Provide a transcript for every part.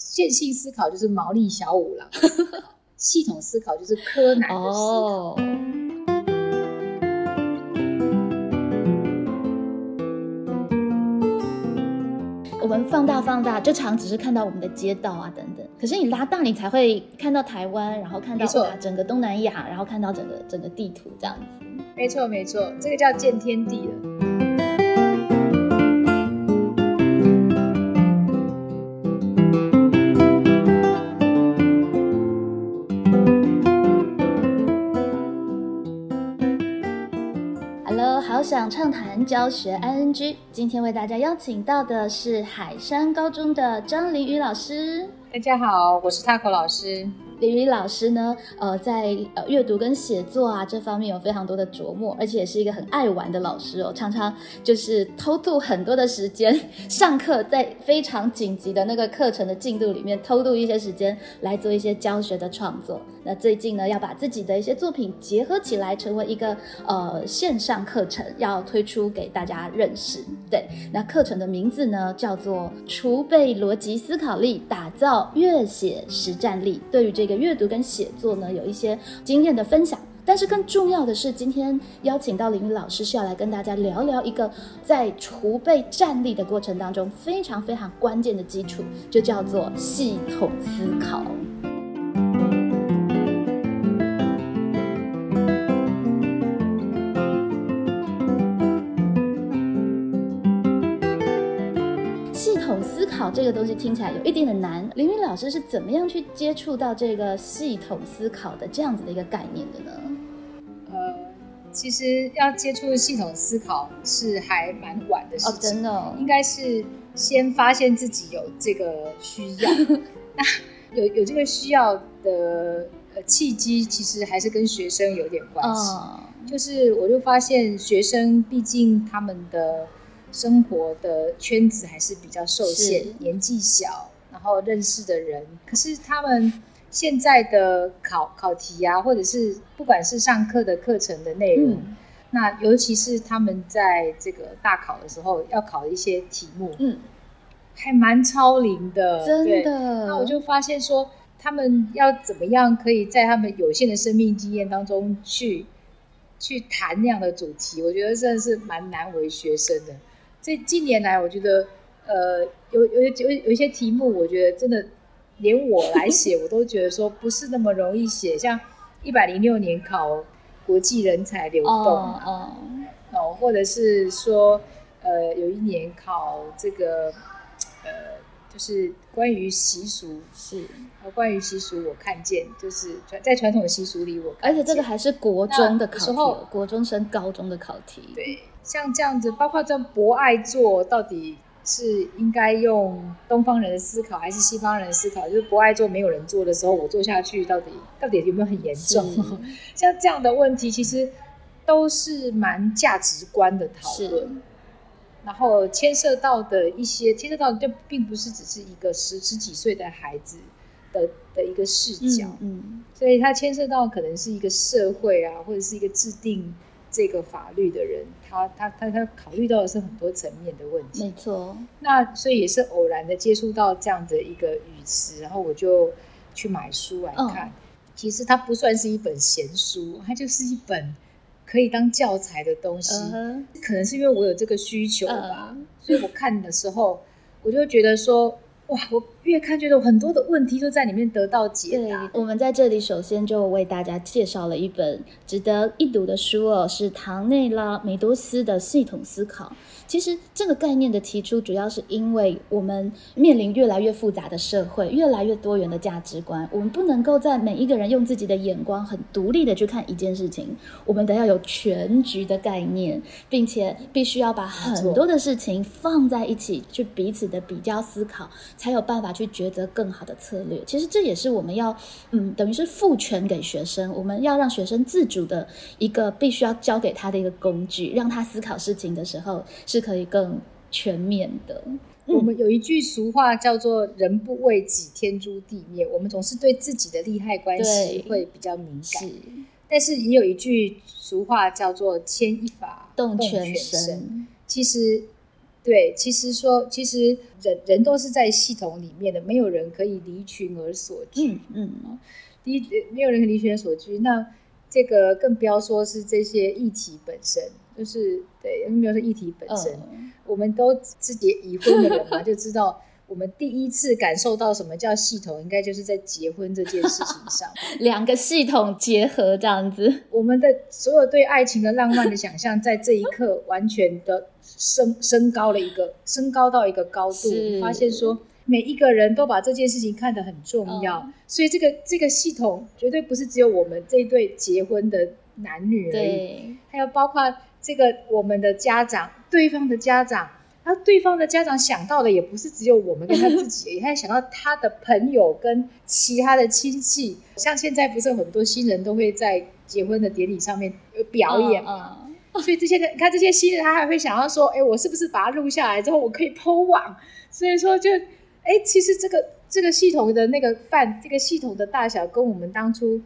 线性思考就是毛利小五郎，系统思考就是柯南的思考。我们放大放大，就常只是看到我们的街道啊等等，可是你拉大，你才会看到台湾，然后看到整个东南亚，然后看到整个整个地图这样子。没错没错，这个叫见天地了。畅谈教学 ING，今天为大家邀请到的是海山高中的张林宇老师。大家好，我是 Taco 老师。李李老师呢，呃，在呃阅读跟写作啊这方面有非常多的琢磨，而且也是一个很爱玩的老师哦，常常就是偷渡很多的时间上课，在非常紧急的那个课程的进度里面偷渡一些时间来做一些教学的创作。那最近呢，要把自己的一些作品结合起来，成为一个呃线上课程，要推出给大家认识。对，那课程的名字呢叫做“储备逻辑思考力，打造阅写实战力”。对于这阅读跟写作呢，有一些经验的分享。但是更重要的是，今天邀请到林宇老师是要来跟大家聊聊一个在储备战力的过程当中非常非常关键的基础，就叫做系统思考。好，这个东西听起来有一定的难。林云老师是怎么样去接触到这个系统思考的这样子的一个概念的呢？呃，其实要接触系统思考是还蛮晚的事情，真的，应该是先发现自己有这个需要。那有有这个需要的呃契机，其实还是跟学生有点关系。就是我就发现学生，毕竟他们的。生活的圈子还是比较受限，年纪小，然后认识的人，可是他们现在的考考题啊，或者是不管是上课的课程的内容，那尤其是他们在这个大考的时候要考的一些题目，嗯，还蛮超龄的，真的。那我就发现说，他们要怎么样可以在他们有限的生命经验当中去去谈那样的主题，我觉得真的是蛮难为学生的。这近年来，我觉得，呃，有有有有一些题目，我觉得真的连我来写，我都觉得说不是那么容易写。像一百零六年考国际人才流动，哦，哦，或者是说，呃，有一年考这个，呃，就是关于习俗，是，关于习俗，我看见就是传在传统习俗里，我而且这个还是国中的考题，国中升高中的考题，对。像这样子，包括这博爱座，到底是应该用东方人的思考，还是西方人的思考？就是博爱座没有人做的时候，我做下去，到底到底有没有很严重？像这样的问题，其实都是蛮价值观的讨论。然后牵涉到的一些，牵涉到就并不是只是一个十十几岁的孩子的的一个视角，嗯，所以它牵涉到可能是一个社会啊，或者是一个制定。这个法律的人，他他他他考虑到的是很多层面的问题。没错。那所以也是偶然的接触到这样的一个语词，然后我就去买书来看。其实它不算是一本闲书，它就是一本可以当教材的东西。可能是因为我有这个需求吧，所以我看的时候，我就觉得说。哇，我越看觉得很多的问题都在里面得到解答。我们在这里首先就为大家介绍了一本值得一读的书哦，是唐内拉梅多斯的《系统思考》。其实这个概念的提出，主要是因为我们面临越来越复杂的社会，越来越多元的价值观，我们不能够在每一个人用自己的眼光很独立的去看一件事情，我们得要有全局的概念，并且必须要把很多的事情放在一起，去彼此的比较思考。才有办法去抉择更好的策略。其实这也是我们要，嗯，等于是赋权给学生，我们要让学生自主的一个必须要教给他的一个工具，让他思考事情的时候是可以更全面的。我们有一句俗话叫做“人不为己，天诛地灭”。我们总是对自己的利害关系会比较敏感，但是也有一句俗话叫做“牵一发动全身”。其实。对，其实说，其实人人都是在系统里面的，没有人可以离群而所居。嗯嗯，离没有人可以离群而所居，那这个更不要说是这些议题本身，就是对，更不要说议题本身，我们都自己已婚的人嘛，就知道。我们第一次感受到什么叫系统，应该就是在结婚这件事情上，两个系统结合这样子，我们的所有对爱情的浪漫的想象，在这一刻完全的升升高了一个，升高到一个高度，发现说每一个人都把这件事情看得很重要，所以这个这个系统绝对不是只有我们这一对结婚的男女而已，还有包括这个我们的家长，对方的家长。那对方的家长想到的也不是只有我们跟他自己，他还想到他的朋友跟其他的亲戚。像现在不是很多新人都会在结婚的典礼上面有表演嘛？所以这些人，你看这些新人，他还会想要说：“哎，我是不是把它录下来之后，我可以抛网？”所以说，就哎，其实这个这个系统的那个范，这个系统的大小，跟我们当初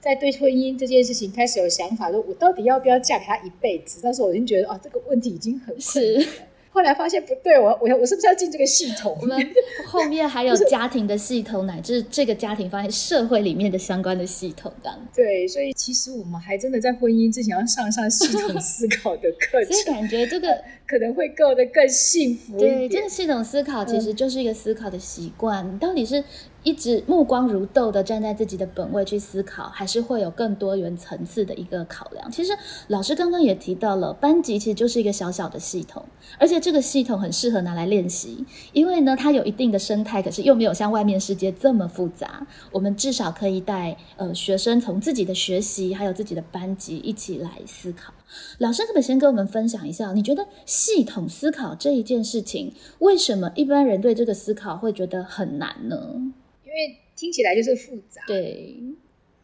在对婚姻这件事情开始有想法，说我到底要不要嫁给他一辈子？那时候我已经觉得，哦，这个问题已经很是。后来发现不对，我我我是不是要进这个系统？我们 后面还有家庭的系统，乃至这个家庭发现社会里面的相关的系统，这样。对，所以其实我们还真的在婚姻之前要上上系统思考的课程，所以感觉这个 可能会过得更幸福对，这个系统思考其实就是一个思考的习惯，到底是。一直目光如豆的站在自己的本位去思考，还是会有更多元层次的一个考量。其实老师刚刚也提到了，班级其实就是一个小小的系统，而且这个系统很适合拿来练习，因为呢它有一定的生态，可是又没有像外面世界这么复杂。我们至少可以带呃学生从自己的学习，还有自己的班级一起来思考。老师可不可以先跟我们分享一下，你觉得系统思考这一件事情，为什么一般人对这个思考会觉得很难呢？因为听起来就是复杂，对，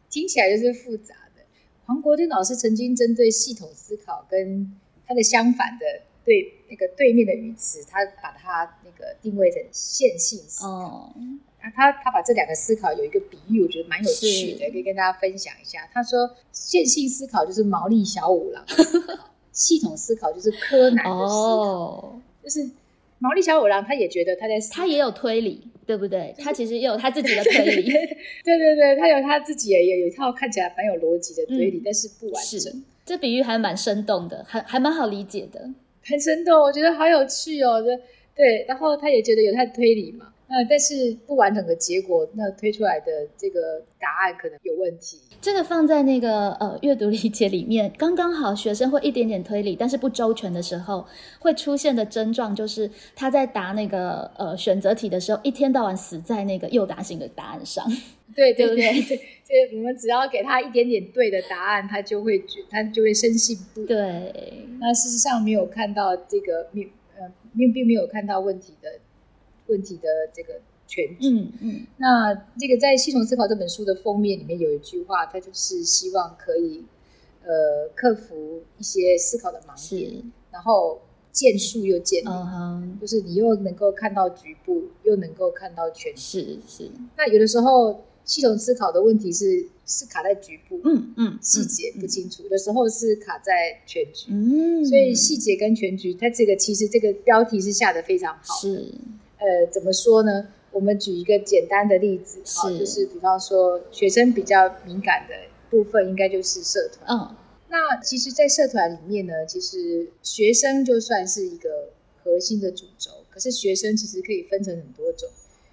听起来就是复杂的。黄国珍老师曾经针对系统思考跟他的相反的对那个对面的语词，他把它那个定位成线性思考。啊，他他把这两个思考有一个比喻，我觉得蛮有趣的，可以跟大家分享一下。他说，线性思考就是毛利小五郎，系统思考就是柯南的思考，就是毛利小五郎他也觉得他在他也有推理。对不对？他其实也有他自己的推理。对对对，他有他自己也有有一套看起来蛮有逻辑的推理，但是不完整。这比喻还蛮生动的，还还蛮好理解的，很生动，我觉得好有趣哦。这对，然后他也觉得有他的推理嘛。嗯，但是不完整的结果，那推出来的这个答案可能有问题。这个放在那个呃阅读理解里面，刚刚好，学生会一点点推理，但是不周全的时候，会出现的症状就是他在答那个呃选择题的时候，一天到晚死在那个诱答型的答案上。对对对对，就我们只要给他一点点对的答案，他就会觉他就会深信不疑。对，那事实上没有看到这个并呃并并没有看到问题的。问题的这个全局。嗯嗯，那这个在《系统思考》这本书的封面里面有一句话，它就是希望可以呃克服一些思考的盲点，然后见树又见林，就是你又能够看到局部，又能够看到全局。是是。那有的时候系统思考的问题是是卡在局部，嗯嗯，细节不清楚；有的时候是卡在全局，嗯，所以细节跟全局，它这个其实这个标题是下的非常好。是。呃，怎么说呢？我们举一个简单的例子，好，就是比方说学生比较敏感的部分，应该就是社团。嗯，那其实，在社团里面呢，其实学生就算是一个核心的主轴，可是学生其实可以分成很多种。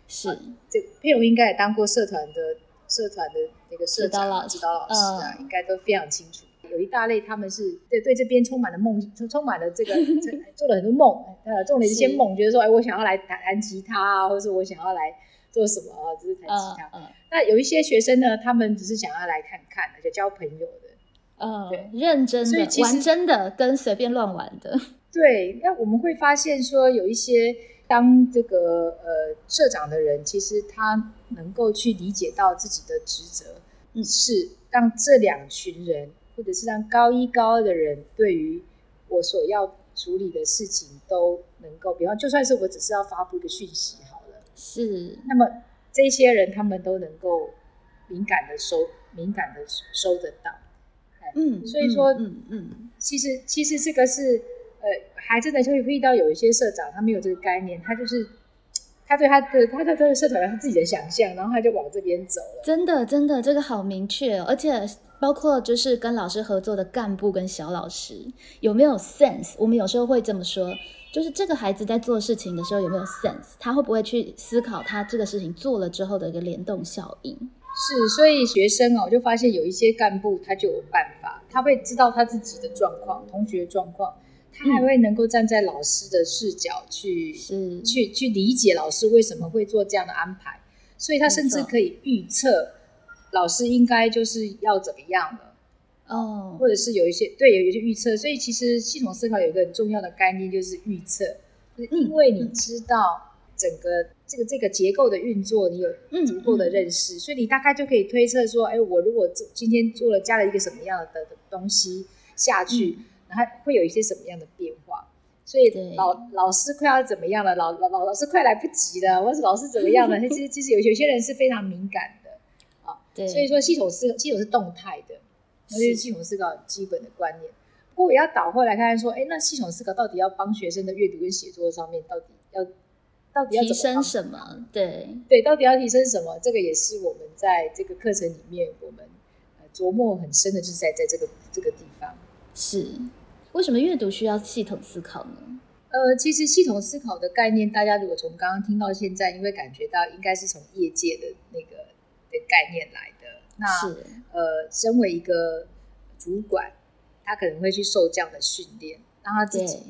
是，这佩蓉应该也当过社团的社团的那个社长、指导老师啊，应该都非常清楚。有一大类，他们是对对这边充满了梦，充满了这个 做了很多梦，呃，做了一些梦，觉得说，哎，我想要来弹弹吉他啊，或者是我想要来做什么啊，就是弹吉他。嗯那有一些学生呢，他们只是想要来看看，就交朋友的，嗯，对，认真的，玩真的，跟随便乱玩的。对，那我们会发现说，有一些当这个呃社长的人，其实他能够去理解到自己的职责，嗯是让这两群人。或者是让高一高二的人对于我所要处理的事情都能够，比方就算是我只是要发布一个讯息好了，是，那么这些人他们都能够敏感的收，敏感的收得到，嗯，所以说，嗯嗯，其实其实这个是呃，还真的就会遇到有一些社长，他没有这个概念，他就是他对他的他的这个社团有他自己的想象，然后他就往这边走了。真的，真的，这个好明确，而且包括就是跟老师合作的干部跟小老师有没有 sense？我们有时候会这么说，就是这个孩子在做事情的时候有没有 sense？他会不会去思考他这个事情做了之后的一个联动效应？是，所以学生哦，就发现有一些干部他就有办法，他会知道他自己的状况、同学状况，他还会能够站在老师的视角去是去去理解老师为什么会做这样的安排，所以他甚至可以预测老师应该就是要怎么样了哦，或者是有一些对有一些预测，所以其实系统思考有一个很重要的概念就是预测，就是因为你知道。整个这个这个结构的运作，你有足够的认识，所以你大概就可以推测说，哎，我如果今天做了加了一个什么样的东西下去，然后会有一些什么样的变化。所以老老师快要怎么样了？老老老老师快来不及了，或者老师怎么样了？其实其实有有些人是非常敏感。对，所以说系统思系统是动态的，那就是系统思考基本的观念。不过我要倒回来看看说，哎，那系统思考到底要帮学生的阅读跟写作上面到底要？到底要提升什么？对对，到底要提升什么？这个也是我们在这个课程里面，我们琢磨很深的，就是在在这个这个地方。是为什么阅读需要系统思考呢？呃，其实系统思考的概念，大家如果从刚刚听到现在，你会感觉到应该是从业界的那个的概念来的。那呃，身为一个主管，他可能会去受这样的训练，让他自己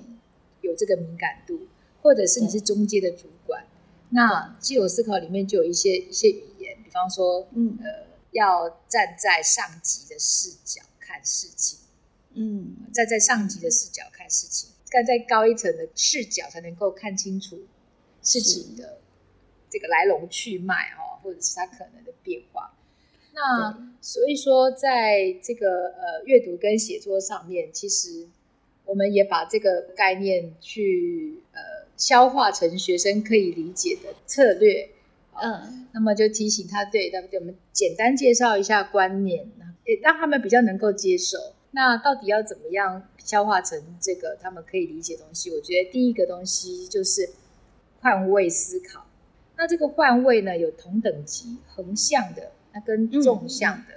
有这个敏感度。或者是你是中阶的主管，那既有思考里面就有一些一些语言，比方说，嗯。呃，要站在上级的视角看事情，嗯，站在上级的视角看事情，站在高一层的视角才能够看清楚事情的这个来龙去脉哦，或者是它可能的变化。那所以说，在这个呃阅读跟写作上面，其实我们也把这个概念去呃。消化成学生可以理解的策略，嗯，那么就提醒他，对，对我们简单介绍一下观念，也让他们比较能够接受。那到底要怎么样消化成这个他们可以理解东西？我觉得第一个东西就是换位思考。那这个换位呢，有同等级、横向的，那跟纵向的。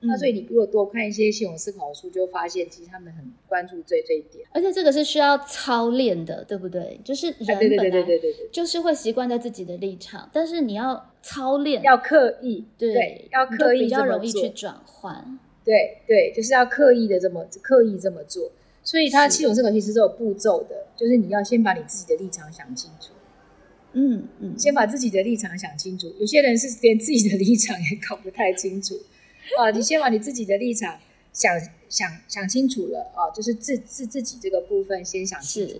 那所以你如果多看一些系统思考的书，就发现其实他们很关注这这一点，而且这个是需要操练的，对不对？就是人本来就是会习惯在自己的立场，但是你要操练，要刻意，对，要刻意比较容易去转换，对对，就是要刻意的这么刻意这么做。所以它系统思考其实是有步骤的，就是你要先把你自己的立场想清楚，嗯嗯，先把自己的立场想清楚。有些人是连自己的立场也搞不太清楚。啊，你先把你自己的立场想想想清楚了啊，就是自自自己这个部分先想清楚。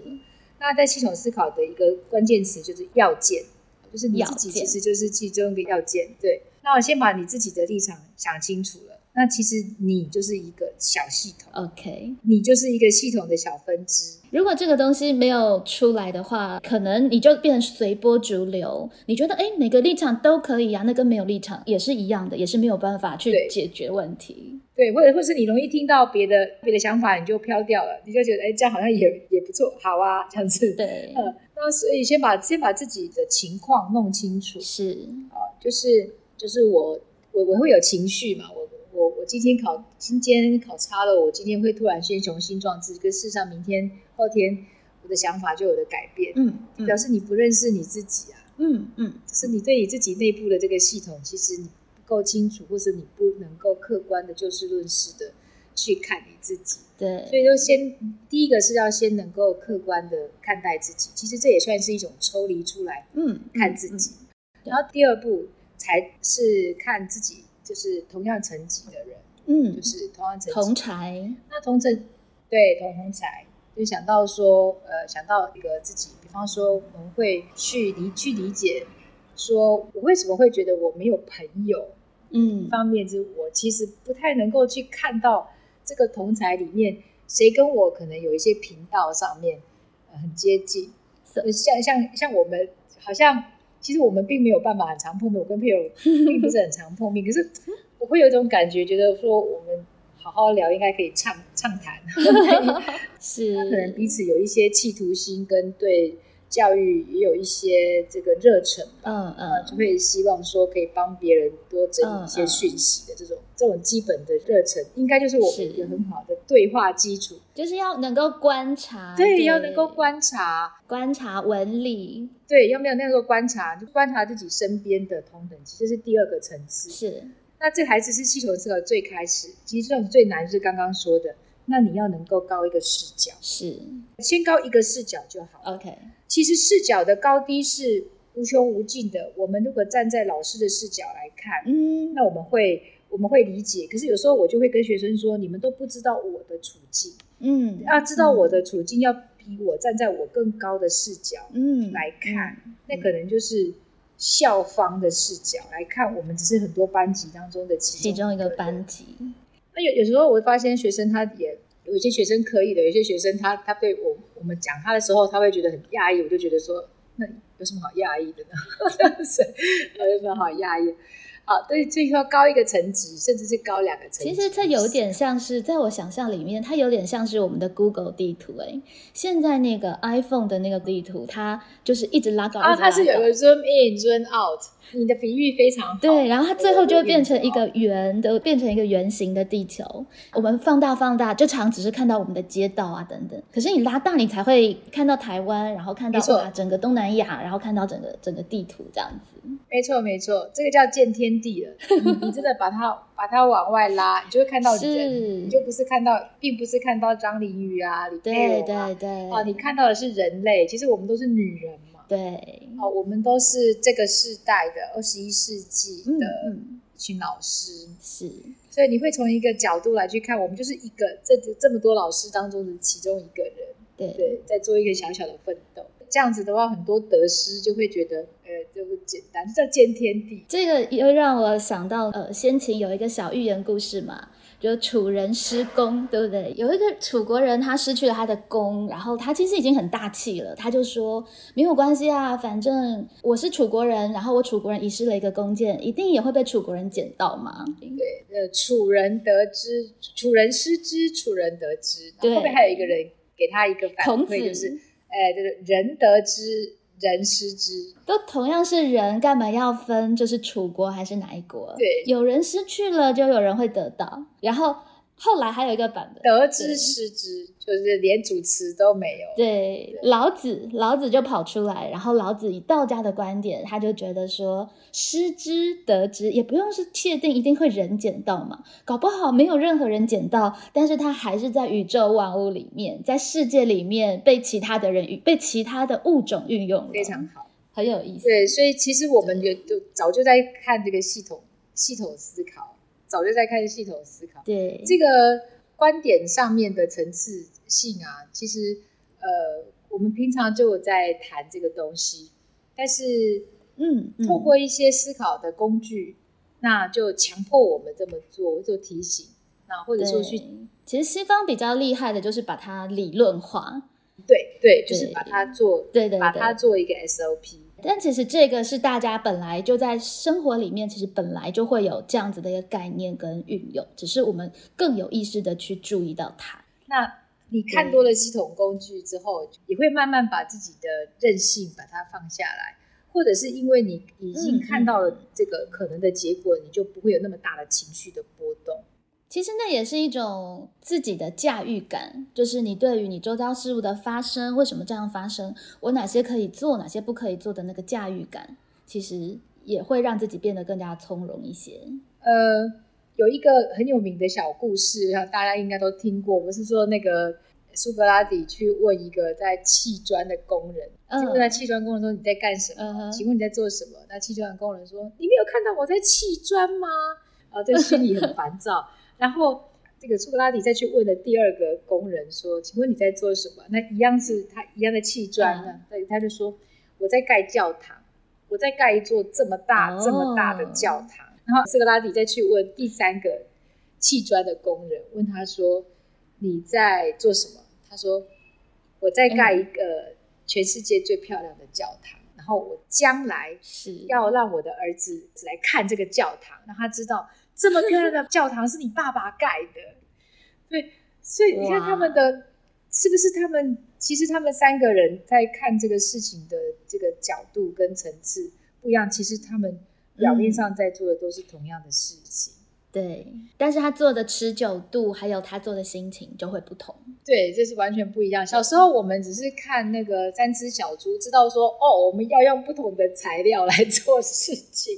那在系统思考的一个关键词就是要件，就是你自己其实就是其中一个要件。对，那我先把你自己的立场想清楚了，那其实你就是一个小系统。OK，你就是一个系统的小分支。如果这个东西没有出来的话，可能你就变成随波逐流。你觉得哎，每个立场都可以啊，那跟没有立场也是一样的，也是没有办法去解决问题。对，或者或是你容易听到别的别的想法，你就飘掉了，你就觉得哎，这样好像也也不错，好啊，这样子。对，嗯，那所以先把先把自己的情况弄清楚。是啊，就是就是我我我会有情绪嘛，我我我今天考今天考差了，我今天会突然先雄心壮志，跟事实上明天。后天我的想法就有了改变，嗯，表示你不认识你自己啊，嗯嗯，就是你对你自己内部的这个系统，其实你不够清楚，或是你不能够客观的就事论事的去看你自己，对，所以就先第一个是要先能够客观的看待自己，其实这也算是一种抽离出来，嗯，看自己，然后第二步才是看自己，就是同样层级的人，嗯，就是同样层同才，那同层对同同才。就想到说，呃，想到一个自己，比方说，我们会去理去理解，说我为什么会觉得我没有朋友，嗯，一方面就是我其实不太能够去看到这个同才里面谁跟我可能有一些频道上面呃很接近，像像像我们好像其实我们并没有办法很常碰面，我跟佩友并不是很常碰面，可是我会有一种感觉，觉得说我们好好聊，应该可以畅畅谈。是，可能彼此有一些企图心，跟对教育也有一些这个热忱吧。嗯嗯，就会希望说可以帮别人多整理一些讯息的这种这种基本的热忱，应该就是我们一个很好的对话基础。就是要能够观察，对，要能够观察，观察纹理，对，要没有那个观察，就观察自己身边的同等级，这是第二个层次。是。那这还只是气球思考最开始，其实这种最难就是刚刚说的，那你要能够高一个视角，是先高一个视角就好。OK，其实视角的高低是无穷无尽的。我们如果站在老师的视角来看，嗯，那我们会我们会理解。可是有时候我就会跟学生说，你们都不知道我的处境，嗯，要知道我的处境，要比我站在我更高的视角，嗯，来看，那可能就是。校方的视角来看，我们只是很多班级当中的其中一个班级。那有有时候我会发现，学生他也有一些学生可以的，有些学生他他对我我们讲他的时候，他会觉得很讶异。我就觉得说，那有什么好讶异的呢？有什么好讶异？啊，对，最后高一个层级，甚至是高两个层级。其实它有点像是，在我想象里面，它有点像是我们的 Google 地图。哎，现在那个 iPhone 的那个地图，它就是一直拉高。啊，它是有个 Zoom in Zoom out。你的比喻非常好。对，然后它最后就会变成一个圆的，变成一个圆形的地球。我们放大放大，就常只是看到我们的街道啊等等。可是你拉大，你才会看到台湾，然后看到整个东南亚，然后看到整个整个地图这样子。没错没错，这个叫见天地了。你你真的把它把它往外拉，你就会看到人，你就不是看到，并不是看到张凌宇啊，李佩对对对。哦，你看到的是人类，其实我们都是女人嘛。对。哦，我们都是这个世代的二十一世纪的一群老师。是。所以你会从一个角度来去看，我们就是一个这这么多老师当中的其中一个人。对对，在做一个小小的奋斗。这样子的话，很多得失就会觉得，呃，就不简单，叫见天地。这个又让我想到，呃，先秦有一个小寓言故事嘛，就楚人失公，对不对？有一个楚国人，他失去了他的弓，然后他其实已经很大气了，他就说没有关系啊，反正我是楚国人，然后我楚国人遗失了一个弓箭，一定也会被楚国人捡到嘛。对，呃，楚人得知，楚人失之，楚人得之。对，后面还有一个人给他一个反馈，就是。哎，就是人得之，人失之，都同样是人，干嘛要分？就是楚国还是哪一国？对，有人失去了，就有人会得到。然后后来还有一个版本，得之失之。就是连主持都没有。对，老子，老子就跑出来，然后老子以道家的观点，他就觉得说，失之得之，也不用是确定一定会人捡到嘛，搞不好没有任何人捡到，但是他还是在宇宙万物里面，在世界里面被其他的人被其他的物种运用，非常好，很有意思。对，所以其实我们就就早就在看这个系统系统思考，早就在开始系统思考。对，这个观点上面的层次。性啊，其实呃，我们平常就有在谈这个东西，但是嗯，透过一些思考的工具，那就强迫我们这么做，做提醒，那或者说去，其实西方比较厉害的就是把它理论化，对对，就是把它做，对对，把它做一个 SOP。但其实这个是大家本来就在生活里面，其实本来就会有这样子的一个概念跟运用，只是我们更有意识的去注意到它。那你看多了系统工具之后，也会慢慢把自己的韧性把它放下来，或者是因为你已经看到了这个可能的结果，你就不会有那么大的情绪的波动。其实那也是一种自己的驾驭感，就是你对于你周遭事物的发生，为什么这样发生，我哪些可以做，哪些不可以做的那个驾驭感，其实也会让自己变得更加从容一些。呃。有一个很有名的小故事，大家应该都听过。不是说那个苏格拉底去问一个在砌砖的工人，就问在砌砖工人说：“你在干什么？请问你在做什么？”那砌砖的工人说：“你没有看到我在砌砖吗？”啊，这心里很烦躁。然后这个苏格拉底再去问了第二个工人说：“请问你在做什么？”那一样是他一样的砌砖呢。对，他就说：“我在盖教堂，我在盖一座这么大这么大的教堂。”然后苏格拉底再去问第三个砌砖的工人，问他说：“你在做什么？”他说：“我在盖一个全世界最漂亮的教堂，然后我将来是要让我的儿子来看这个教堂，让他知道这么漂亮的教堂是你爸爸盖的。”对，所以你看他们的，是不是他们其实他们三个人在看这个事情的这个角度跟层次不一样，其实他们表面上在做的都是同样的事情。对，但是他做的持久度还有他做的心情就会不同。对，这是完全不一样。小时候我们只是看那个三只小猪，知道说哦，我们要用不同的材料来做事情。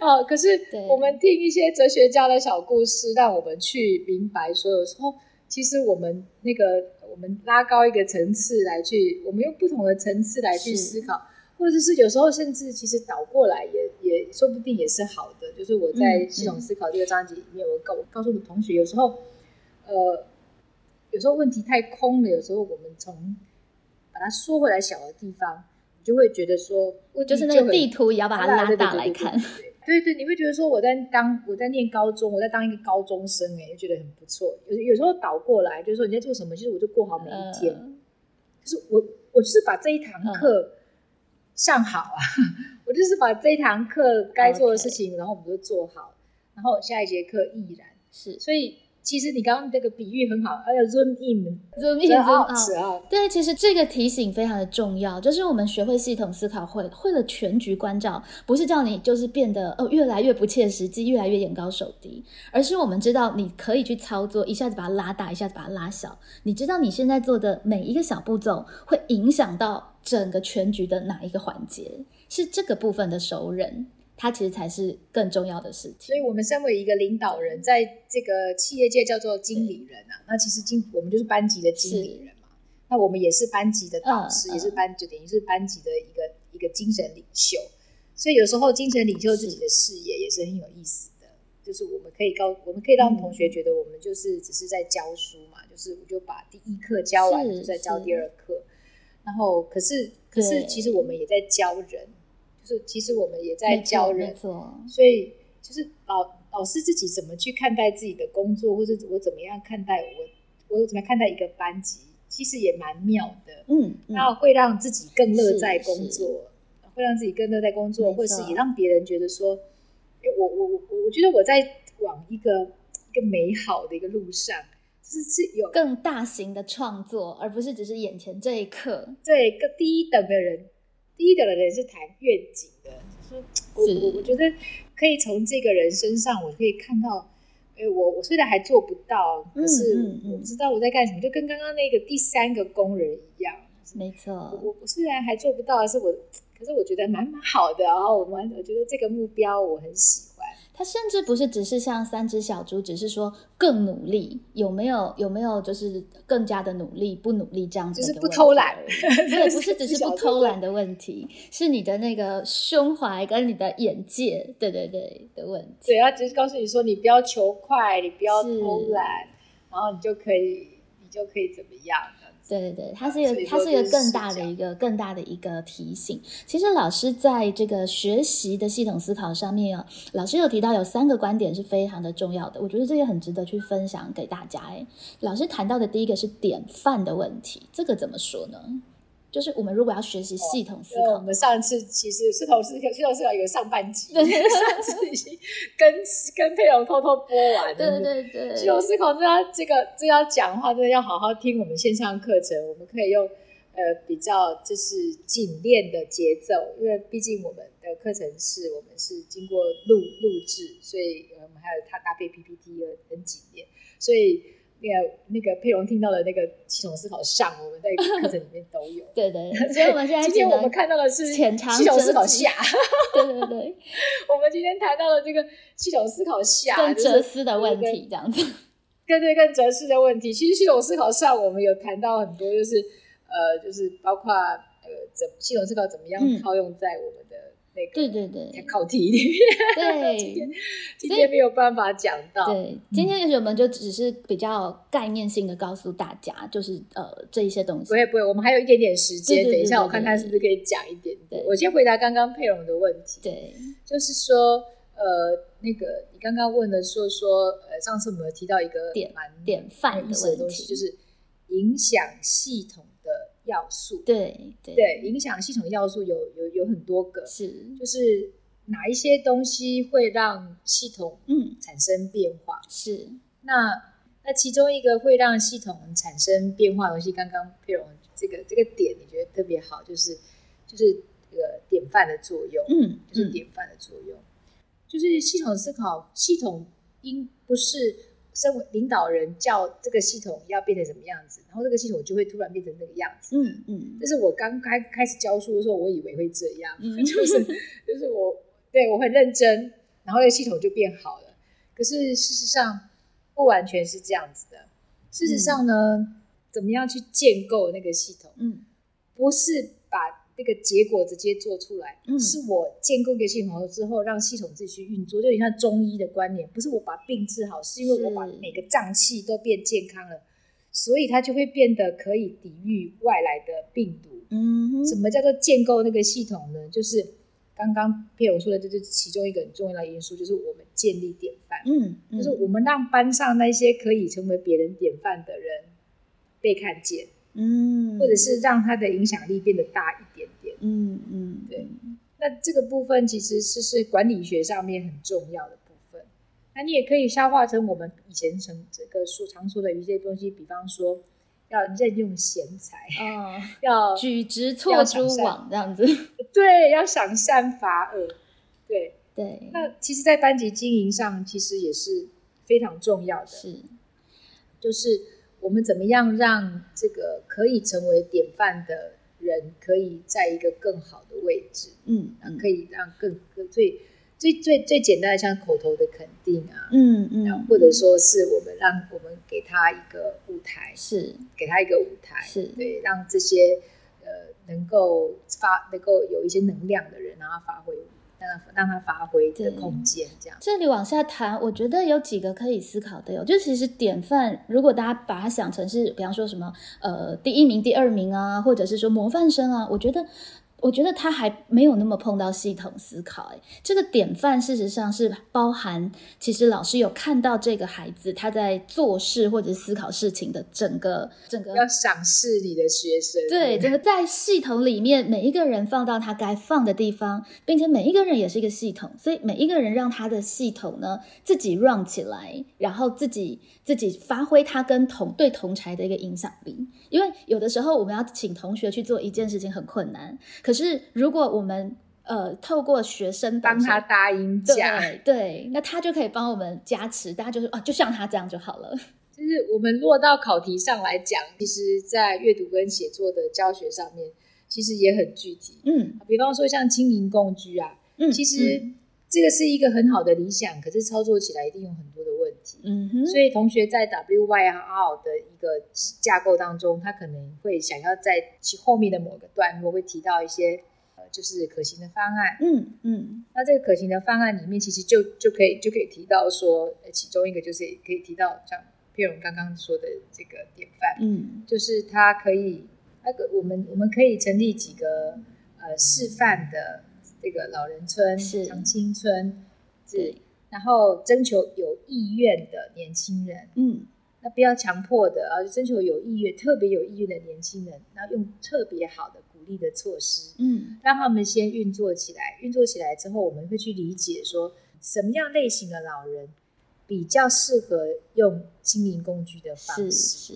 哦，可是我们听一些哲学家的小故事，让我们去明白，说有时候其实我们那个我们拉高一个层次来去，我们用不同的层次来去思考。或者是有时候甚至其实倒过来也也说不定也是好的。就是我在系统思考这个章节里面，我告告诉我同学，有时候呃，有时候问题太空了，有时候我们从把它缩回来小的地方，你就会觉得说，就是那个地图也要把它拉大来看。对对，你会觉得说我在当我在念高中，我在当一个高中生，哎，就觉得很不错。有有时候倒过来，就是说你在做什么，其实我就过好每一天。就是我我就是把这一堂课。上好啊！我就是把这堂课该做的事情，然后我们就做好，然后下一节课亦然是。所以其实你刚刚这个比喻很好，还有 zoom in，zoom in，zoom out。对，其实这个提醒非常的重要，就是我们学会系统思考，会会了全局关照，不是叫你就是变得哦越来越不切实际，越来越眼高手低，而是我们知道你可以去操作，一下子把它拉大，一下子把它拉小。你知道你现在做的每一个小步骤会影响到。整个全局的哪一个环节是这个部分的熟人，他其实才是更重要的事情。所以，我们身为一个领导人，在这个企业界叫做经理人啊，那其实经我们就是班级的经理人嘛。那我们也是班级的导师，也是班就等于是班级的一个一个精神领袖。所以有时候精神领袖自己的视野也是很有意思的，就是我们可以告，我们可以让同学觉得我们就是只是在教书嘛，就是我就把第一课教完，就在教第二课。然后，可是，可是，其实我们也在教人，就是其实我们也在教人，所以就是老老师自己怎么去看待自己的工作，或者我怎么样看待我，我怎么看待一个班级，其实也蛮妙的。嗯，那会让自己更乐在工作，会让自己更乐在工作，或者是也让别人觉得说，我，我我我我觉得我在往一个一个美好的一个路上。是是有更大型的创作，而不是只是眼前这一刻。对，个第一等的人，第一个的人是谈愿景的。就是，我我我觉得可以从这个人身上，我可以看到，哎，我我虽然还做不到，可是我知道我在干什么，就跟刚刚那个第三个工人一样。没错，我我虽然还做不到，但是我，可是我觉得蛮蛮好的。然后我们我觉得这个目标我很喜欢。他甚至不是只是像三只小猪，只是说更努力，有没有有没有就是更加的努力，不努力这样子，就是不偷懒，对，不是只是不偷懒的问题，是你的那个胸怀跟你的眼界，对对对的问题。对，他只是告诉你说，你不要求快，你不要偷懒，然后你就可以，你就可以怎么样。对对对，它是一个，它是一个更大的一个更大的一个提醒。其实老师在这个学习的系统思考上面啊，老师有提到有三个观点是非常的重要的，我觉得这也很值得去分享给大家。哎，老师谈到的第一个是典范的问题，这个怎么说呢？就是我们如果要学习系统思考，我们上次其实系统思考系统思考有上半集，上次已经跟跟佩蓉偷偷播完。对对对，系统思考这要这个这要讲的话，真的要好好听我们线上课程。我们可以用呃比较就是紧练的节奏，因为毕竟我们的课程是我们是经过录录制，所以我们还有它搭配 PPT 很紧练，所以。那个那个佩蓉听到的那个系统思考上，我们在课程里面都有。对对，所以我们现在今天我们看到的是系统思考下。对 对对，我们今天谈到了这个系统思考下更哲思的问题，这样子。更对，更哲思的问题。其实系统思考上，我们有谈到很多，就是呃，就是包括呃，怎系统思考怎么样套用在我们的。对对对，考题里面，对，今天没有办法讲到。对，今天也许我们就只是比较概念性的告诉大家，就是呃这一些东西。不会不会，我们还有一点点时间，等一下我看看是不是可以讲一点。点，我先回答刚刚佩蓉的问题。对，就是说呃那个你刚刚问的说说呃上次我们有提到一个典蛮典范的问题，就是影响系统。要素。对对，影响系统要素有有有很多个，是。就是哪一些东西会让系统嗯。产生变化？是。那那其中一个会让系统产生变化的东西，刚刚佩蓉这个这个点你觉得特别好，就是就是这个典范的作用，嗯，就是典范的作用，就是系统思考，系统应不是身为领导人叫这个系统要变成什么样子，然后这个系统就会突然变成那个样子，嗯嗯，这是我刚开开始教书的时候，我以为会这样，就是就是我对我很认真，然后那个系统就变好了。可是事实上不完全是这样子的。事实上呢，怎么样去建构那个系统？嗯，不是把那个结果直接做出来，嗯。是我建构一个系统之后，让系统自己去运作，就有点像中医的观念，不是我把病治好，是因为我把每个脏器都变健康了，所以它就会变得可以抵御外来的病毒。什么叫做建构那个系统呢？就是刚刚佩友说的，这就是其中一个很重要的因素，就是我们建立典范，嗯，嗯。就是我们让班上那些可以成为别人典范的人被看见，嗯，或者是让他的影响力变得大一点点。嗯嗯，对。那这个部分其实是是管理学上面很重要的部分。那你也可以消化成我们以前成这个说常说的一些东西，比方说要任用贤才，哦，要举直错诸枉这样子，对，要赏善罚恶，对。对，那其实，在班级经营上，其实也是非常重要的，是，就是我们怎么样让这个可以成为典范的人，可以在一个更好的位置，嗯嗯。可以让更更最最最最简单的，像口头的肯定啊，嗯嗯，然后或者说是我们让我们给他一个舞台，是。给他一个舞台，是，对，让这些呃能够发能够有一些能量的人，让他发挥。让他发挥的空间，这样。这里往下谈，我觉得有几个可以思考的哟。就其实典范，如果大家把它想成是，比方说什么呃第一名、第二名啊，或者是说模范生啊，我觉得。我觉得他还没有那么碰到系统思考，哎，这个典范事实上是包含，其实老师有看到这个孩子他在做事或者思考事情的整个整个要赏识你的学生，对，整个在系统里面每一个人放到他该放的地方，并且每一个人也是一个系统，所以每一个人让他的系统呢自己 run 起来，然后自己自己发挥他跟同对同才的一个影响力，因为有的时候我们要请同学去做一件事情很困难。可是，如果我们呃透过学生帮他搭音架，对对，那他就可以帮我们加持，大家就是啊，就像他这样就好了。就是我们落到考题上来讲，其实，在阅读跟写作的教学上面，其实也很具体。嗯，比方说像经营共居啊，嗯，其实这个是一个很好的理想，可是操作起来一定有很多的问题。嗯哼，所以同学在 W Y R 的一个架构当中，他可能会想要在其后面的某个段落会提到一些呃，就是可行的方案。嗯嗯，那这个可行的方案里面，其实就就可以就可以提到说，呃，其中一个就是可以提到像佩蓉刚刚说的这个典范，嗯，就是它可以那个我们我们可以成立几个呃示范的这个老人村、是。长青村，对，然后征求有意愿的年轻人，嗯，那不要强迫的，而征求有意愿、特别有意愿的年轻人，然后用特别好的鼓励的措施，嗯，让他们先运作起来。运作起来之后，我们会去理解说，什么样类型的老人比较适合用经营工具的方式。是是，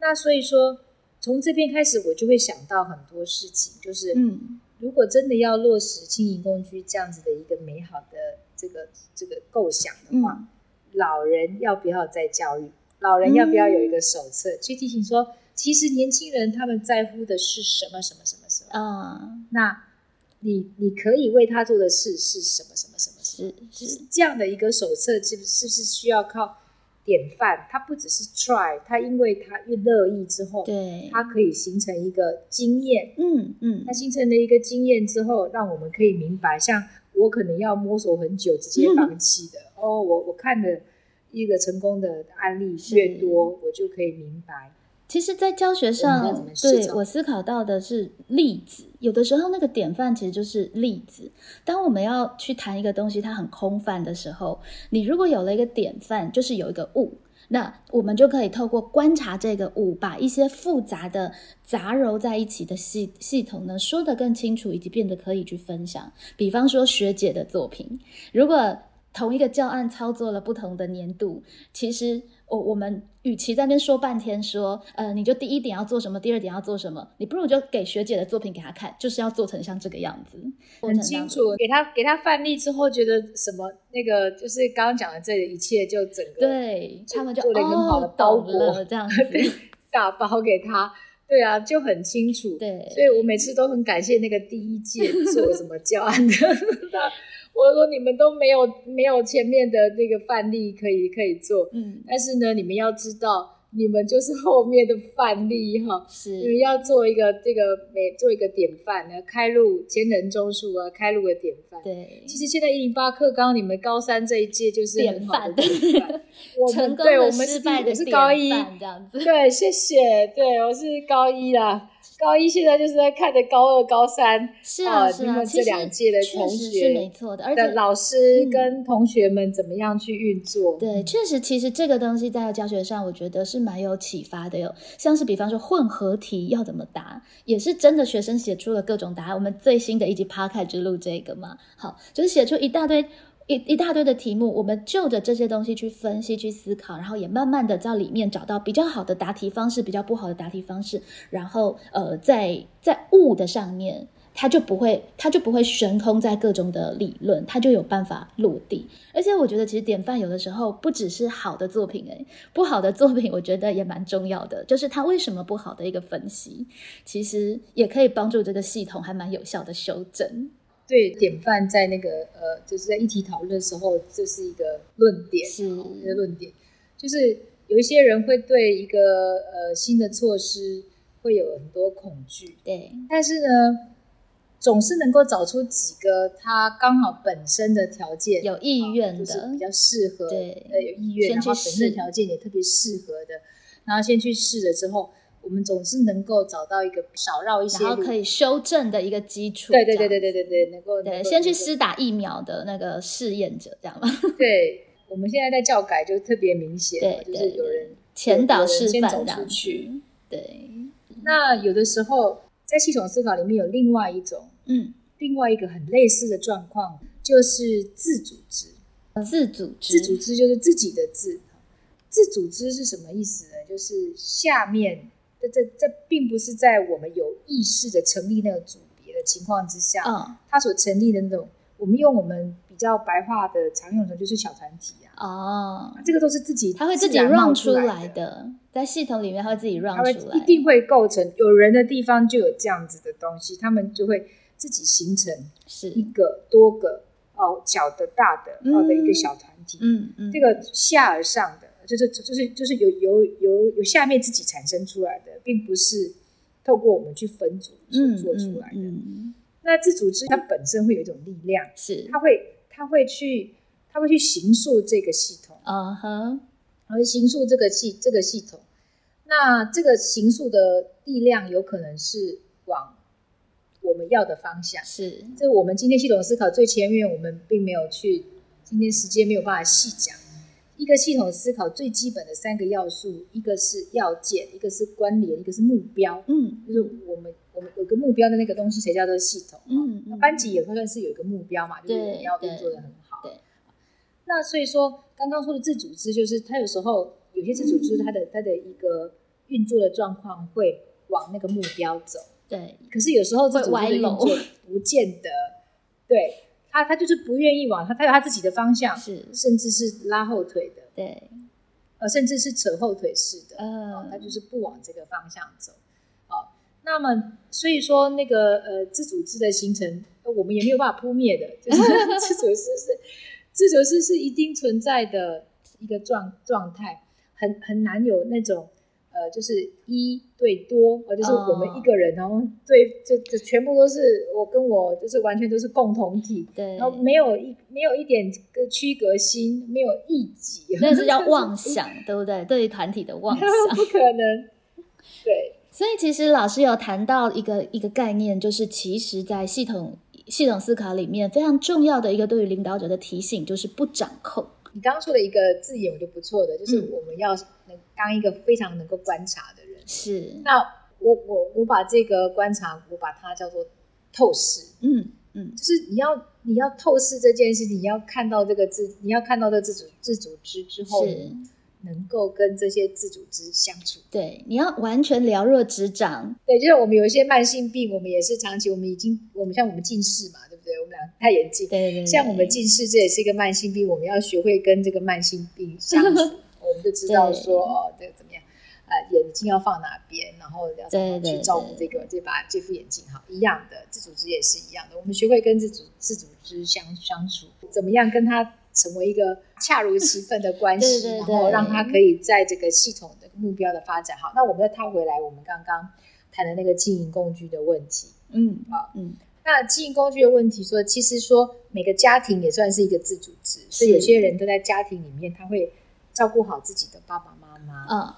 那所以说，从这边开始，我就会想到很多事情，就是嗯，如果真的要落实轻盈共居这样子的一个美好的这个这个构想的话，嗯老人要不要再教育？老人要不要有一个手册、去提醒说，其实年轻人他们在乎的是什么什么什么什么？嗯，那你你可以为他做的事是什么什么什么什么？是就是这样的一个手册，是不是不是需要靠典范？他不只是 try，他因为他越乐意之后，对，他可以形成一个经验。嗯嗯他，形成了一个经验之后，让我们可以明白，像我可能要摸索很久，直接放弃的。哦，我我看的一个成功的案例越多，我就可以明白。其实，在教学上对我思考到的是例子。有的时候，那个典范其实就是例子。当我们要去谈一个东西，它很空泛的时候，你如果有了一个典范，就是有一个物，那我们就可以透过观察这个物，把一些复杂的杂糅在一起的系系统呢说得更清楚，以及变得可以去分享。比方说学姐的作品，如果同一个教案操作了不同的年度，其实我我们与其在那边说半天说，呃，你就第一点要做什么，第二点要做什么，你不如就给学姐的作品给她看，就是要做成像这个样子，很清楚。给她给她范例之后，觉得什么那个就是刚刚讲的这一切就整个对他们就做了一个好的包裹这样 子，打包给她。对啊，就很清楚。对，所以我每次都很感谢那个第一届做什么教案的。我说你们都没有没有前面的那个范例可以可以做，嗯，但是呢，你们要知道。你们就是后面的范例哈，是你们要做一个这个每做一个典范呢，开路前人中树啊，开路的典范。对，其实现在一零八课纲，你们高三这一届就是典范的，成功的失败的是高一这样子。对，谢谢，对我是高一啦。高一现在就是在看着高二、高三，是啊，是啊，这两届的同学是没错的，而且老师跟同学们怎么样去运作？对，确实，其实这个东西在教学上，我觉得是蛮有启发的哟。像是比方说混合题要怎么答，也是真的学生写出了各种答案。我们最新的一集 p a r k 之路这个嘛，好，就是写出一大堆。一一大堆的题目，我们就着这些东西去分析、去思考，然后也慢慢的在里面找到比较好的答题方式，比较不好的答题方式，然后呃，在在物的上面，它就不会，它就不会悬空在各种的理论，它就有办法落地。而且我觉得，其实典范有的时候不只是好的作品，诶，不好的作品，我觉得也蛮重要的，就是它为什么不好的一个分析，其实也可以帮助这个系统还蛮有效的修正。对典范在那个呃，就是在议题讨论的时候，这是一个论点，是一个论点，就是有一些人会对一个呃新的措施会有很多恐惧，对，但是呢，总是能够找出几个他刚好本身的条件有意愿的，比较适合，对，呃，有意愿，然后本身的条件也特别适合的，然后先去试了之后。我们总是能够找到一个少绕一些，然后可以修正的一个基础。对对对对对对对，能够对先去施打疫苗的那个试验者，这样吗？对，我们现在在教改就特别明显，就是有人前导示范走出去。对，那有的时候在系统思考里面有另外一种，嗯，另外一个很类似的状况，就是自组织。自组织，自组织就是自己的自。自组织是什么意思呢？就是下面。这这并不是在我们有意识的成立那个组别的情况之下，嗯，它所成立的那种，我们用我们比较白话的常用的，就是小团体啊。哦，这个都是自己，它会自己 run 出来的，在系统里面它会自己 run 出来，一定会构成有人的地方就有这样子的东西，他们就会自己形成是一个多个哦小的大的哦的一个小团体，嗯嗯，这个下而上的。就是就是就是由由由由下面自己产生出来的，并不是透过我们去分组所做出来的。那自组织它本身会有一种力量，是它会它会去它会去形塑这个系统，啊哈，而形塑这个系这个系统。那这个形塑的力量有可能是往我们要的方向，是。这我们今天系统思考最前面，我们并没有去，今天时间没有办法细讲。一个系统思考最基本的三个要素，一个是要件，一个是关联，一个是目标。嗯，就是我们我们有个目标的那个东西才叫做系统。嗯，那班级也会算是有一个目标嘛，就是你要工作的很好。对。那所以说，刚刚说的自组织，就是它有时候有些自组织，它的它的一个运作的状况会往那个目标走。对。可是有时候自组织的运作不见得 对。他他就是不愿意往他，他有他自己的方向，是。甚至是拉后腿的，对，呃，甚至是扯后腿式的，嗯，他就是不往这个方向走，哦，那么所以说那个呃自组织的形成，我们也没有办法扑灭的，就是 自组织是自组织是一定存在的一个状状态，很很难有那种。呃，就是一对多，呃，就是我们一个人，然后对，就就全部都是我跟我，就是完全都是共同体，对，然后没有一没有一点个区隔心，没有异己，那是叫 妄想，对不对？对于团体的妄 想，不可能。对，所以其实老师有谈到一个一个概念，就是其实在系统系统思考里面非常重要的一个对于领导者的提醒，就是不掌控。你刚刚说的一个字眼，我觉得不错的，就是我们要能当一个非常能够观察的人。是。那我我我把这个观察，我把它叫做透视。嗯嗯，就是你要你要透视这件事情，你要看到这个自，你要看到这自主自组织之后，能够跟这些自组织相处。对，你要完全了若指掌。对，就是我们有一些慢性病，我们也是长期，我们已经，我们像我们近视嘛，对？我们俩戴眼镜，对对。像我们近视，这也是一个慢性病，我们要学会跟这个慢性病相处，我们就知道说哦，这个怎么样？呃，眼睛要放哪边，然后要怎么去照顾这个这把这副眼镜哈，一样的，自组织也是一样的。我们学会跟自组自组织相相处，怎么样跟他成为一个恰如其分的关系，然后让他可以在这个系统的目标的发展。好，那我们再套回来，我们刚刚谈的那个经营工具的问题。嗯，好，嗯，那经营工具的问题，说其实说每个家庭也算是一个自组织，所以有些人都在家庭里面，他会照顾好自己的爸爸妈妈。嗯。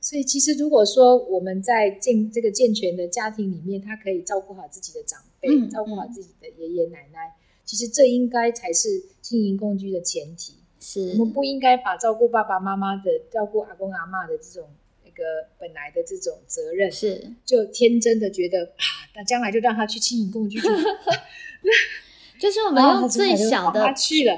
所以，其实如果说我们在健这个健全的家庭里面，他可以照顾好自己的长辈，照顾好自己的爷爷奶奶，其实这应该才是经营工具的前提。是我们不应该把照顾爸爸妈妈的、照顾阿公阿妈的这种那个本来的这种责任，是就天真的觉得啊，那将来就让他去经营共居就 就是我们用最小的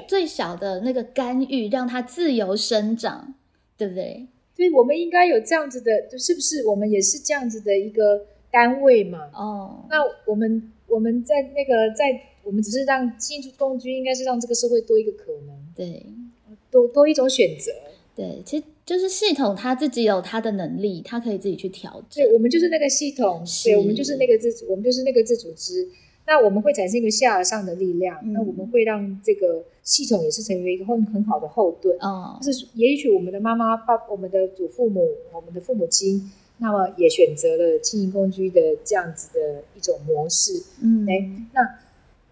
最小的那个干预，让他自由生长，对不对？所以我们应该有这样子的，就是不是我们也是这样子的一个单位嘛？哦，那我们我们在那个在我们只是让进出共居，应该是让这个社会多一个可能，对，多多一种选择。对，其实就是系统它自己有它的能力，它可以自己去调整。对，我们就是那个系统，对，我们就是那个自，我们就是那个自组织。那我们会产生一个下而上的力量，那我们会让这个系统也是成为一个很很好的后盾。哦，就是也许我们的妈妈、爸、我们的祖父母、我们的父母亲，那么也选择了经营共居的这样子的一种模式。嗯，哎，那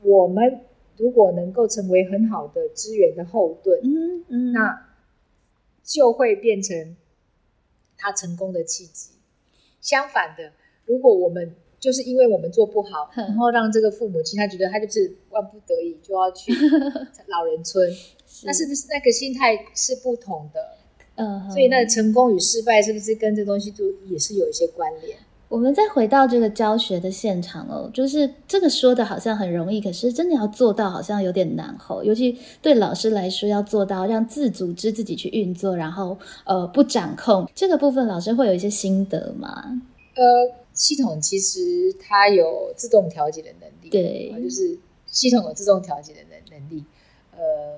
我们如果能够成为很好的资源的后盾，嗯嗯，那就会变成他成功的契机。相反的，如果我们就是因为我们做不好，然后让这个父母亲他觉得他就是万不得已就要去 老人村，那是不是那个心态是不同的？嗯，所以那成功与失败是不是跟这东西都也是有一些关联？我们再回到这个教学的现场哦，就是这个说的好像很容易，可是真的要做到好像有点难哦。尤其对老师来说，要做到让自组织自己去运作，然后呃不掌控这个部分，老师会有一些心得吗？呃。系统其实它有自动调节的能力，对，就是系统有自动调节的能能力，呃，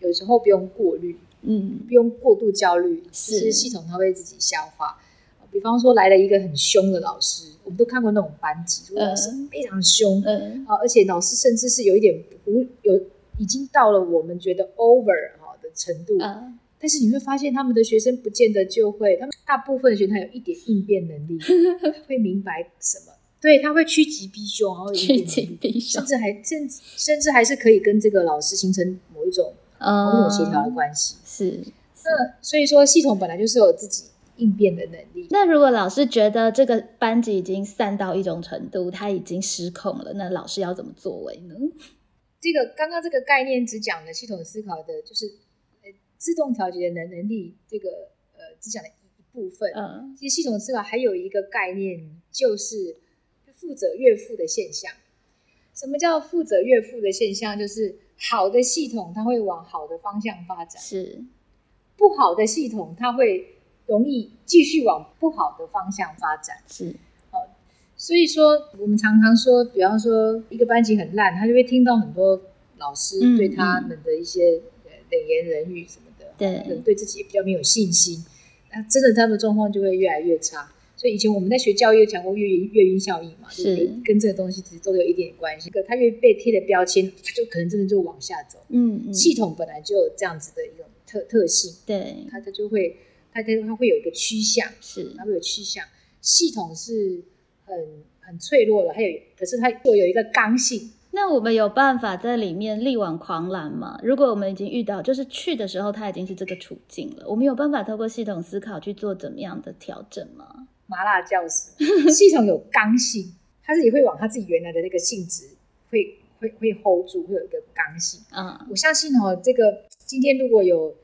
有时候不用过滤，嗯，不用过度焦虑，是系统它会自己消化。比方说来了一个很凶的老师，我们都看过那种班级，老师非常凶，嗯，啊，而且老师甚至是有一点不有已经到了我们觉得 over 哈的程度。但是你会发现，他们的学生不见得就会，他们大部分的学生他有一点应变能力，会明白什么，对他会趋吉避凶，然后趋吉避凶，甚至还甚甚至还是可以跟这个老师形成某一种某一种协调的关系。是，那所以说系统本来就是有自己应变的能力。那如果老师觉得这个班级已经散到一种程度，他已经失控了，那老师要怎么作为呢？这个刚刚这个概念只讲了系统思考的，就是。自动调节的能能力，这个呃，只讲了一一部分。嗯，其实系统思考还有一个概念，就是负责岳父的现象。什么叫负责岳父的现象？就是好的系统，它会往好的方向发展；是不好的系统，它会容易继续往不好的方向发展。是，好，所以说我们常常说，比方说一个班级很烂，他就会听到很多老师对他们的一些冷言冷语什么的。对，可能对自己也比较没有信心，那真的他们状况就会越来越差。所以以前我们在学教育讲过月晕月晕效应嘛，是跟这个东西其实都有一点关系。可他越被贴的标签，他就可能真的就往下走。嗯，系统本来就有这样子的一种特特性，对，它它就会它它它会有一个趋向，是它会有趋向。系统是很很脆弱的，还有可是它又有一个刚性。那我们有办法在里面力挽狂澜吗？如果我们已经遇到，就是去的时候他已经是这个处境了，我们有办法透过系统思考去做怎么样的调整吗？麻辣教师系统有刚性，他自己会往他自己原来的那个性质会会会 hold 住，会有一个刚性。嗯，我相信哦，这个今天如果有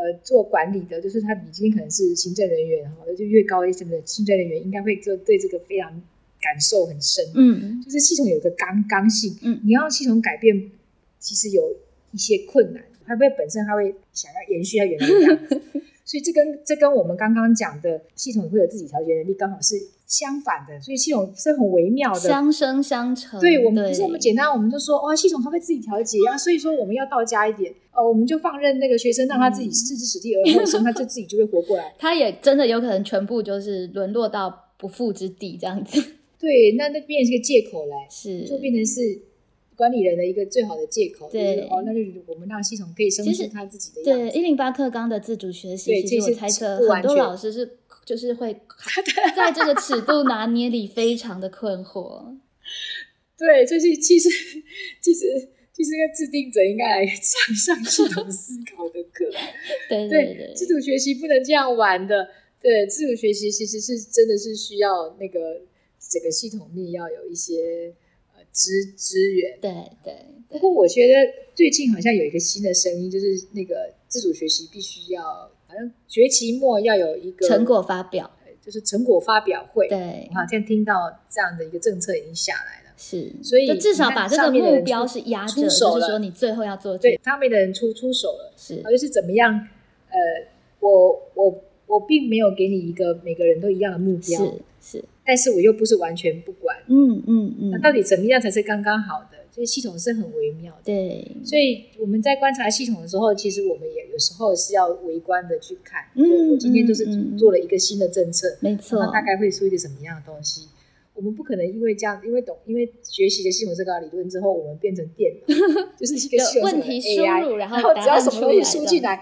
呃做管理的，就是他比今天可能是行政人员哈，就越高一层的行政人员，应该会就对这个非常。感受很深，嗯，就是系统有个刚刚性，嗯，你要系统改变其实有一些困难，会不会本身它会想要延续它原来的样子？所以这跟这跟我们刚刚讲的系统会有自己调节能力，刚好是相反的。所以系统是很微妙的，相生相成。对我们不是那么简单，我们就说哇，系统它会自己调节啊。所以说我们要到家一点，哦，我们就放任那个学生让他自己置之死地而后生，他就自己就会活过来。他也真的有可能全部就是沦落到不复之地这样子。对，那那变成一个借口来，是就变成是。管理人的一个最好的借口，对哦，那就是我们让系统可以生出他自己的对一零八课纲的自主学习，其实我猜测很多老师是就是会 在这个尺度拿捏里非常的困惑。对，就是其实 其实其实个制定者应该来上上系统思考的课。对对对，自主学习不能这样玩的。对，自主学习其实是真的是需要那个整个系统力要有一些。资资源，对对。不过我觉得最近好像有一个新的声音，就是那个自主学习必须要，好像学期末要有一个成果发表，就是成果发表会。对，我好像听到这样的一个政策已经下来了。是，所以至少把这个目标是压着，就是说你最后要做。对，上面的人出出手了，是，就是怎么样？呃，我我我并没有给你一个每个人都一样的目标，是是。但是我又不是完全不管，嗯嗯嗯，那到底怎么样才是刚刚好的？所以系统是很微妙的。对，所以我们在观察系统的时候，其实我们也有时候是要围观的去看。嗯，我今天就是做了一个新的政策，没错，那大概会出一个什么样的东西？我们不可能因为这样，因为懂，因为学习的系统这个理论之后，我们变成电脑，就是一个问题输入，然后只要什么东西输进来，哦。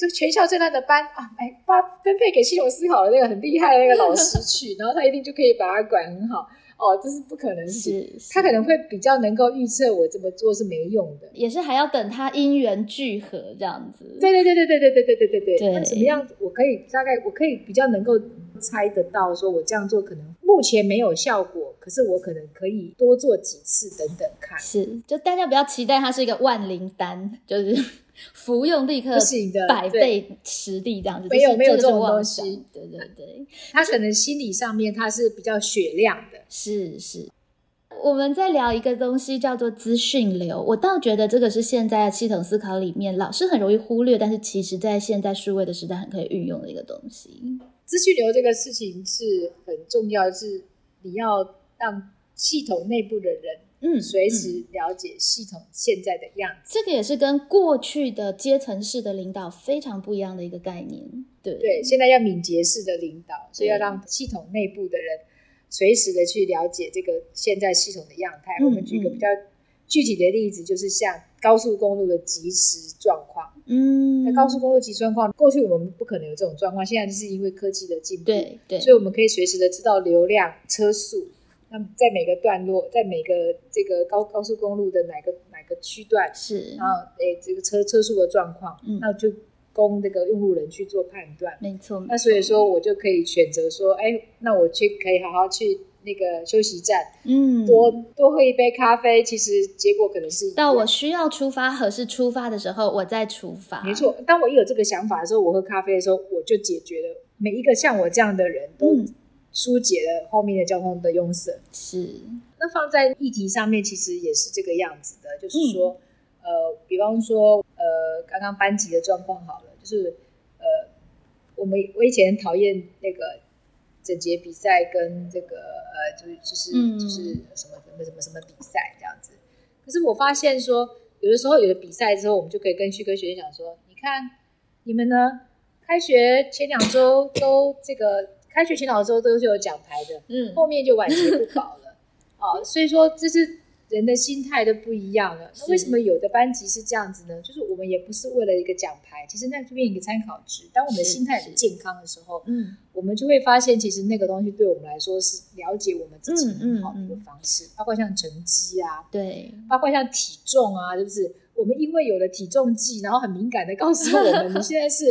就全校最烂的班啊，哎，把分配给系统思考的那个很厉害的那个老师去，然后他一定就可以把他管很好。哦，这是不可能是，他可能会比较能够预测我这么做是没用的，也是还要等他因缘聚合这样子。对对对对对对对对对对对。那怎么样？我可以大概我可以比较能够猜得到，说我这样做可能目前没有效果，可是我可能可以多做几次等等看。是，就大家不要期待它是一个万灵丹，就是。服用立刻百倍实力这样子，没有没有这种东西。对对对，他可能心理上面他是比较雪亮的。是是，我们在聊一个东西叫做资讯流，我倒觉得这个是现在系统思考里面老是很容易忽略，但是其实在现在数位的时代很可以运用的一个东西。资讯流这个事情是很重要，是你要让系统内部的人。嗯，随时了解系统现在的样子，这个也是跟过去的阶层式的领导非常不一样的一个概念。对对，现在要敏捷式的领导，所以要让系统内部的人随时的去了解这个现在系统的样态。我们举个比较具体的例子，就是像高速公路的即时状况。嗯，那高速公路即时状况，过去我们不可能有这种状况，现在就是因为科技的进步，对对，所以我们可以随时的知道流量、车速。那在每个段落，在每个这个高高速公路的哪个哪个区段是，然后诶这个车车速的状况，嗯那就供这个用户人去做判断。没错，那所以说我就可以选择说，哎，那我去可以好好去那个休息站，嗯，多多喝一杯咖啡。其实结果可能是到我需要出发和是出发的时候，我再出发。没错，当我一有这个想法的时候，我喝咖啡的时候，我就解决了每一个像我这样的人都。疏解了后面的交通的拥塞，是。那放在议题上面，其实也是这个样子的，就是说，呃，比方说，呃，刚刚班级的状况好了，就是，呃，我们我以前讨厌那个整洁比赛跟这个，呃，就是就是就是什么什么什么什么比赛这样子。可是我发现说，有的时候有了比赛之后，我们就可以跟旭哥学姐讲说，你看你们呢，开学前两周都这个。开学前两周都是有奖牌的，嗯，后面就晚节不保了，哦，所以说这是人的心态都不一样了。那为什么有的班级是这样子呢？就是我们也不是为了一个奖牌，其实那这边一个参考值。当我们的心态很健康的时候，嗯，我们就会发现，其实那个东西对我们来说是了解我们自己很好的一个方式。包括像成绩啊，对，包括像体重啊，是不是？我们因为有了体重计，然后很敏感的告诉我们，你现在是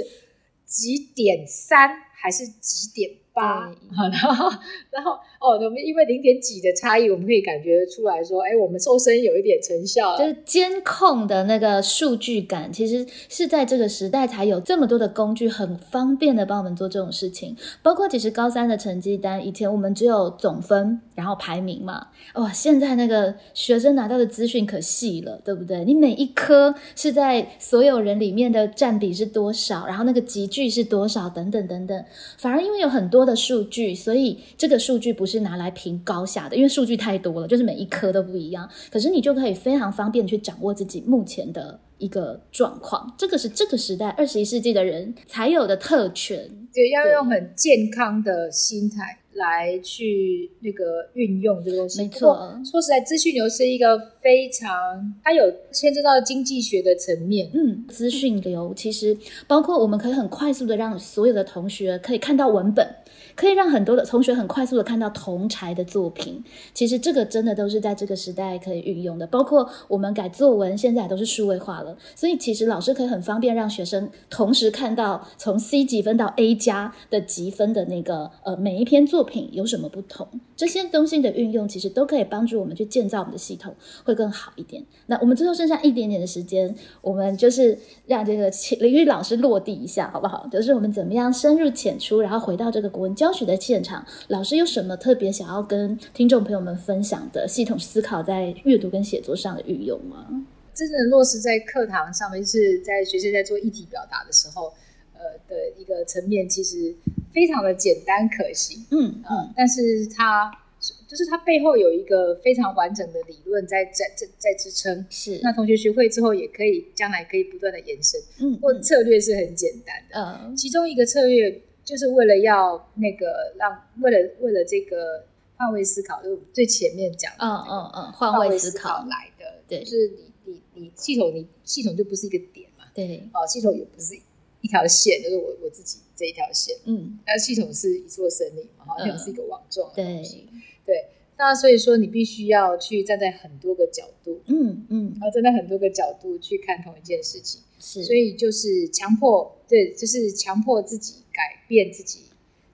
几点三还是几点？八，然后然后哦，我们因为零点几的差异，我们可以感觉出来说，哎，我们瘦身有一点成效。就是监控的那个数据感，其实是在这个时代才有这么多的工具，很方便的帮我们做这种事情。包括其实高三的成绩单，以前我们只有总分，然后排名嘛。哇，现在那个学生拿到的资讯可细了，对不对？你每一科是在所有人里面的占比是多少，然后那个集聚是多少，等等等等。反而因为有很多的数据，所以这个数据不是拿来评高下的，因为数据太多了，就是每一科都不一样。可是你就可以非常方便去掌握自己目前的一个状况，这个是这个时代二十一世纪的人才有的特权。对，要用很健康的心态。来去那个运用这个东西，没错。说实在，资讯流是一个非常，它有牵涉到经济学的层面。嗯，资讯流其实包括我们可以很快速的让所有的同学可以看到文本。可以让很多的同学很快速的看到同才的作品，其实这个真的都是在这个时代可以运用的。包括我们改作文，现在都是数位化了，所以其实老师可以很方便让学生同时看到从 C 几分到 A 加的积分的那个呃每一篇作品有什么不同。这些东西的运用，其实都可以帮助我们去建造我们的系统会更好一点。那我们最后剩下一点点的时间，我们就是让这个林玉老师落地一下，好不好？就是我们怎么样深入浅出，然后回到这个国文教。教学的现场，老师有什么特别想要跟听众朋友们分享的系统思考在阅读跟写作上的运用吗？真正落实在课堂上面，是在学生在做议题表达的时候，呃的一个层面，其实非常的简单可行。嗯嗯，但是它就是它背后有一个非常完整的理论在在在在支撑。是，那同学学会之后，也可以将来可以不断的延伸。嗯，或策略是很简单的。嗯，其中一个策略。就是为了要那个让为了为了这个换位思考，就最前面讲的，嗯嗯嗯，换位思考来的，对，就是你你你系统你系统就不是一个点嘛，对，哦，系统也不是一条线，就是我我自己这一条线，嗯，那系统是一座森林嘛，好像是一个网状的东西，对，那所以说你必须要去站在很多个角度，嗯嗯，然后站在很多个角度去看同一件事情，是，所以就是强迫，对，就是强迫自己。改变自己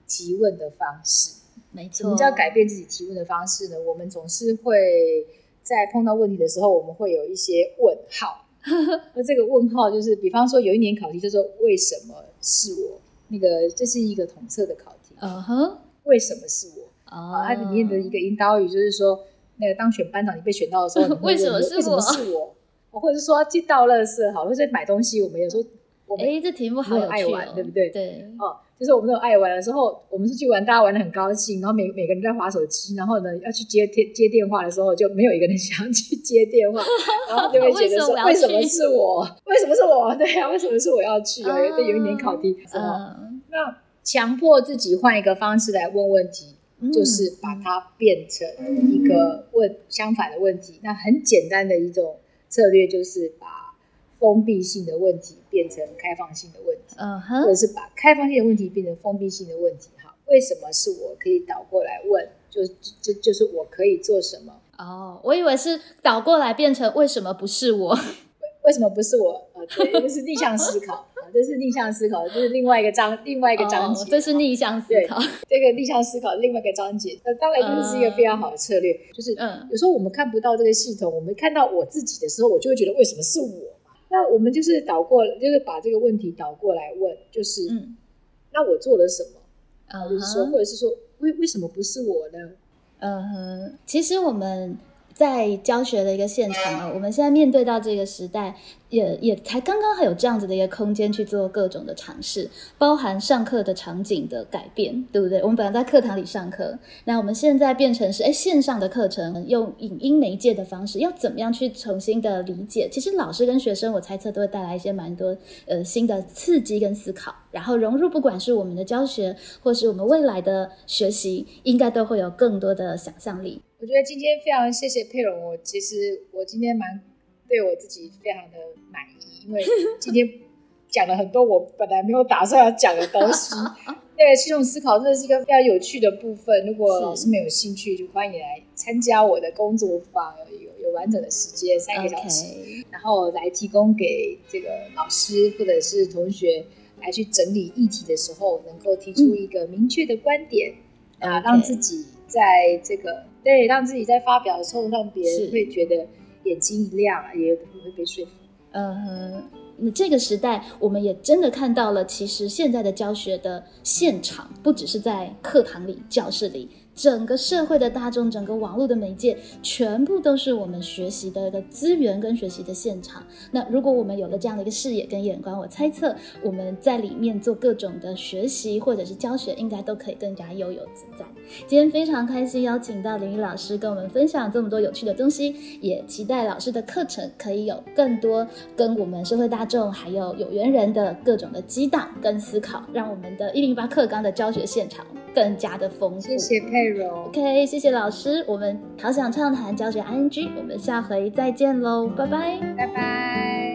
提问的方式，没错。什么叫改变自己提问的方式呢？我们总是会在碰到问题的时候，我们会有一些问号。那这个问号就是，比方说有一年考题叫做“为什么是我”，那个这是一个统测的考题。嗯哼，为什么是我？啊，它里面的一个引导语就是说，那个当选班长你被选到的时候 为什么，为什么是我？或者是说去倒垃圾，好，或者买东西，我们有时候我们。哎，这题目好有爱玩，对不对？对，哦，就是我们有爱玩的时候，我们出去玩，大家玩的很高兴，然后每每个人在划手机，然后呢要去接接接电话的时候，就没有一个人想去接电话，然后就会觉得说，为什么是我？为什么是我？对呀，为什么是我要去？有有一年考题，是吗？那强迫自己换一个方式来问问题，就是把它变成一个问相反的问题。那很简单的一种策略就是把。封闭性的问题变成开放性的问题，嗯哼，或者是把开放性的问题变成封闭性的问题。哈，为什么是我可以倒过来问？就就就是我可以做什么？哦，我以为是倒过来变成为什么不是我？为什么不是我？呃，对，就是逆向思考啊，这是逆向思考，这是另外一个章，另外一个章节。这是逆向思考，这个逆向思考另外一个章节。那当然就是一个非常好的策略，就是嗯，有时候我们看不到这个系统，我们看到我自己的时候，我就会觉得为什么是我？那我们就是倒过，就是把这个问题倒过来问，就是，嗯，那我做了什么？啊，就是说，或者是说，为为什么不是我呢？嗯哼，其实我们。在教学的一个现场啊，我们现在面对到这个时代，也也才刚刚还有这样子的一个空间去做各种的尝试，包含上课的场景的改变，对不对？我们本来在课堂里上课，那我们现在变成是哎线上的课程，用影音媒介的方式，要怎么样去重新的理解？其实老师跟学生，我猜测都会带来一些蛮多呃新的刺激跟思考，然后融入不管是我们的教学，或是我们未来的学习，应该都会有更多的想象力。我觉得今天非常谢谢佩蓉，我其实我今天蛮对我自己非常的满意，因为 今天讲了很多我本来没有打算要讲的东西。那个系统思考真的是一个非常有趣的部分，如果老师们有兴趣，就欢迎来参加我的工作坊，有有完整的时间三个小时，然后来提供给这个老师或者是同学来去整理议题的时候，能够提出一个明确的观点啊，让自己在这个对让自己在发表的时候，让别人会觉得眼睛一亮，也有可能会被说服。嗯哼，那这个时代，我们也真的看到了，其实现在的教学的现场，不只是在课堂里、教室里。整个社会的大众，整个网络的媒介，全部都是我们学习的一个资源跟学习的现场。那如果我们有了这样的一个视野跟眼光，我猜测我们在里面做各种的学习或者是教学，应该都可以更加悠游自在。今天非常开心邀请到林宇老师跟我们分享这么多有趣的东西，也期待老师的课程可以有更多跟我们社会大众还有有缘人的各种的激荡跟思考，让我们的一零八课纲的教学现场更加的丰富。谢谢佩。OK，谢谢老师。我们好想畅谈教学 ING，我们下回再见喽，拜拜，拜拜。